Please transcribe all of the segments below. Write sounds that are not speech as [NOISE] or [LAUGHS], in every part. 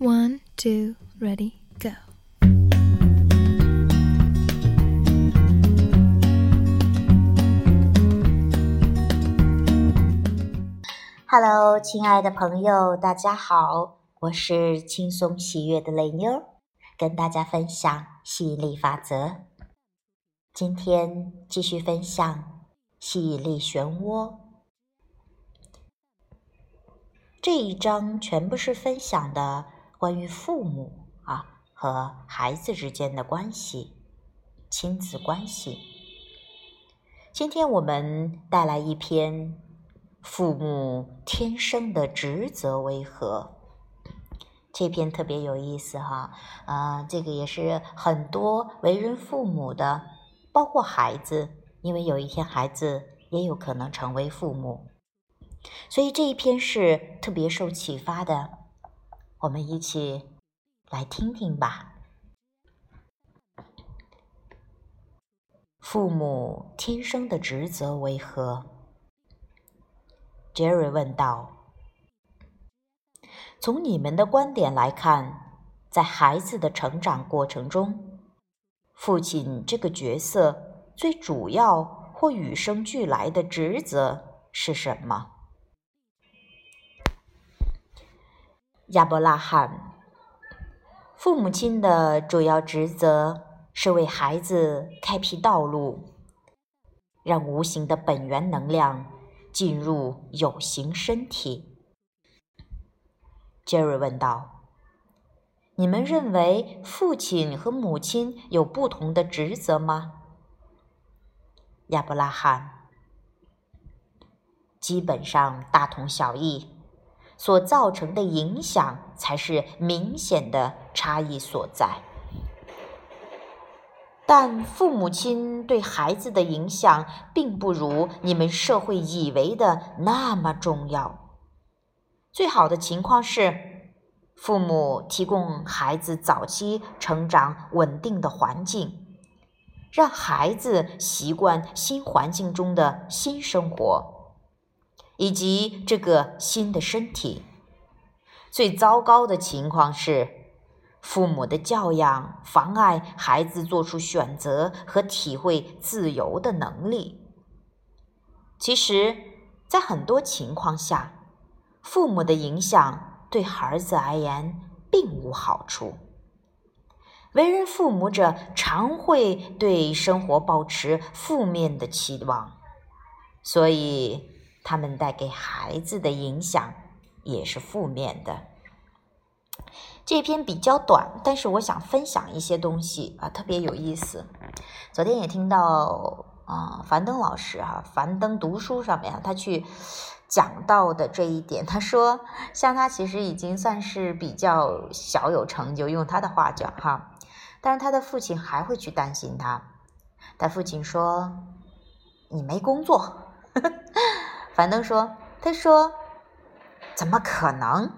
One, two, ready, go. Hello，亲爱的朋友，大家好，我是轻松喜悦的雷妞，跟大家分享吸引力法则。今天继续分享吸引力漩涡。这一章全部是分享的关于父母啊和孩子之间的关系，亲子关系。今天我们带来一篇。父母天生的职责为何？这篇特别有意思哈，啊，这个也是很多为人父母的，包括孩子，因为有一天孩子也有可能成为父母，所以这一篇是特别受启发的。我们一起来听听吧。父母天生的职责为何？杰瑞问道：“从你们的观点来看，在孩子的成长过程中，父亲这个角色最主要或与生俱来的职责是什么？”亚伯拉罕，父母亲的主要职责是为孩子开辟道路，让无形的本源能量。进入有形身体，杰瑞问道：“你们认为父亲和母亲有不同的职责吗？”亚伯拉罕：“基本上大同小异，所造成的影响才是明显的差异所在。”但父母亲对孩子的影响，并不如你们社会以为的那么重要。最好的情况是，父母提供孩子早期成长稳定的环境，让孩子习惯新环境中的新生活，以及这个新的身体。最糟糕的情况是。父母的教养妨碍孩子做出选择和体会自由的能力。其实，在很多情况下，父母的影响对孩子而言并无好处。为人父母者常会对生活保持负面的期望，所以他们带给孩子的影响也是负面的。这篇比较短，但是我想分享一些东西啊，特别有意思。昨天也听到啊，樊登老师哈，樊登读书上面他去讲到的这一点，他说，像他其实已经算是比较小有成就，用他的话讲哈，但是他的父亲还会去担心他。他父亲说：“你没工作。” [LAUGHS] 樊登说：“他说怎么可能？”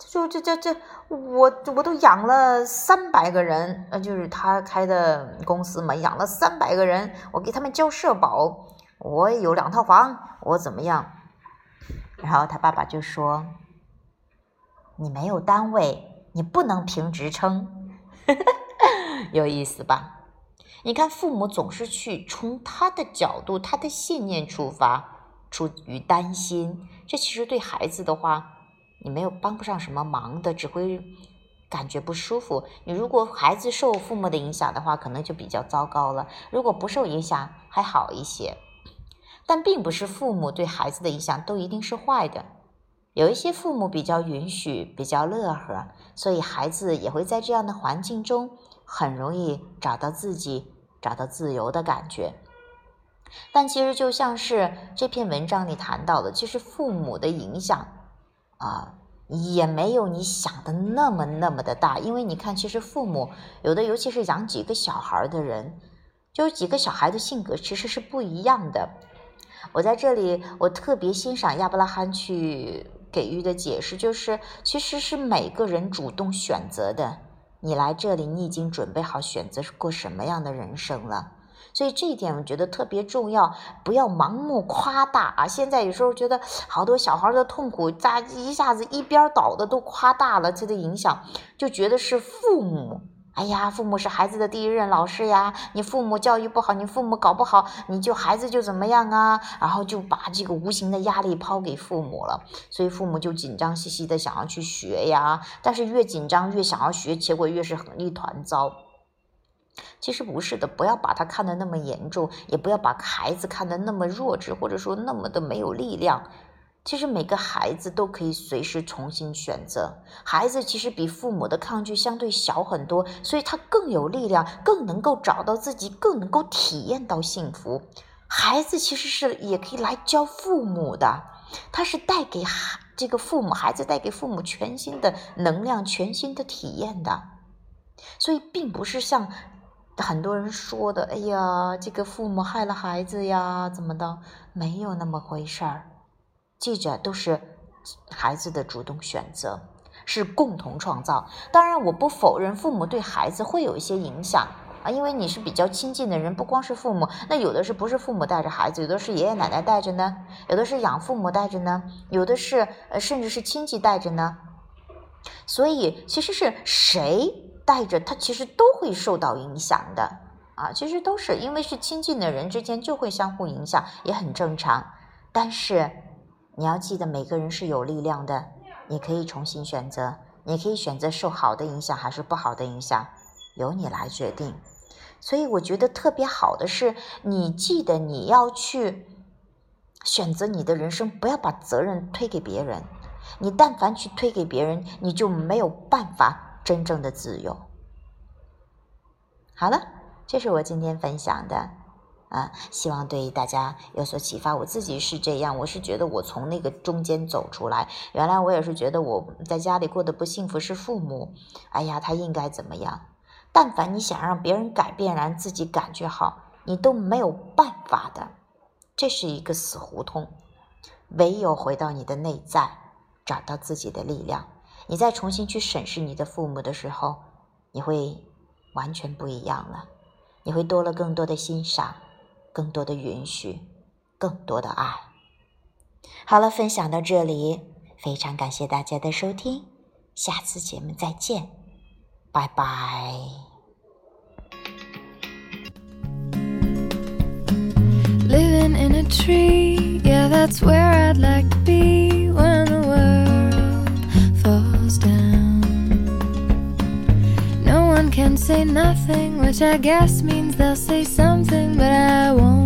就这这这，我我都养了三百个人，呃，就是他开的公司嘛，养了三百个人，我给他们交社保，我有两套房，我怎么样？然后他爸爸就说：“你没有单位，你不能评职称，[LAUGHS] 有意思吧？你看父母总是去从他的角度、他的信念出发，出于担心，这其实对孩子的话。”你没有帮不上什么忙的，只会感觉不舒服。你如果孩子受父母的影响的话，可能就比较糟糕了。如果不受影响，还好一些。但并不是父母对孩子的影响都一定是坏的。有一些父母比较允许，比较乐呵，所以孩子也会在这样的环境中很容易找到自己，找到自由的感觉。但其实就像是这篇文章里谈到的，其实父母的影响。啊，也没有你想的那么那么的大，因为你看，其实父母有的，尤其是养几个小孩的人，就是几个小孩的性格其实是不一样的。我在这里，我特别欣赏亚伯拉罕去给予的解释，就是其实是每个人主动选择的。你来这里，你已经准备好选择过什么样的人生了。所以这一点我觉得特别重要，不要盲目夸大啊！现在有时候觉得好多小孩的痛苦，咋一下子一边倒的都夸大了，它的影响就觉得是父母。哎呀，父母是孩子的第一任老师呀！你父母教育不好，你父母搞不好，你就孩子就怎么样啊？然后就把这个无形的压力抛给父母了，所以父母就紧张兮兮的想要去学呀。但是越紧张越想要学，结果越是一团糟。其实不是的，不要把他看得那么严重，也不要把孩子看得那么弱智，或者说那么的没有力量。其实每个孩子都可以随时重新选择。孩子其实比父母的抗拒相对小很多，所以他更有力量，更能够找到自己，更能够体验到幸福。孩子其实是也可以来教父母的，他是带给孩这个父母，孩子带给父母全新的能量、全新的体验的。所以并不是像很多人说的，哎呀，这个父母害了孩子呀，怎么的？没有那么回事儿。记着，都是孩子的主动选择，是共同创造。当然，我不否认父母对孩子会有一些影响啊，因为你是比较亲近的人，不光是父母，那有的是不是父母带着孩子，有的是爷爷奶奶带着呢，有的是养父母带着呢，有的是呃，甚至是亲戚带着呢。所以，其实是谁带着他，其实都会受到影响的啊。其实都是因为是亲近的人之间就会相互影响，也很正常。但是。你要记得，每个人是有力量的，你可以重新选择，你可以选择受好的影响还是不好的影响，由你来决定。所以我觉得特别好的是，你记得你要去选择你的人生，不要把责任推给别人。你但凡去推给别人，你就没有办法真正的自由。好了，这是我今天分享的。啊，希望对大家有所启发。我自己是这样，我是觉得我从那个中间走出来。原来我也是觉得我在家里过得不幸福，是父母。哎呀，他应该怎么样？但凡你想让别人改变，让自己感觉好，你都没有办法的。这是一个死胡同。唯有回到你的内在，找到自己的力量，你再重新去审视你的父母的时候，你会完全不一样了。你会多了更多的欣赏。更多的允许，更多的爱。好了，分享到这里，非常感谢大家的收听，下次节目再见，拜拜。Can say nothing, which I guess means they'll say something, but I won't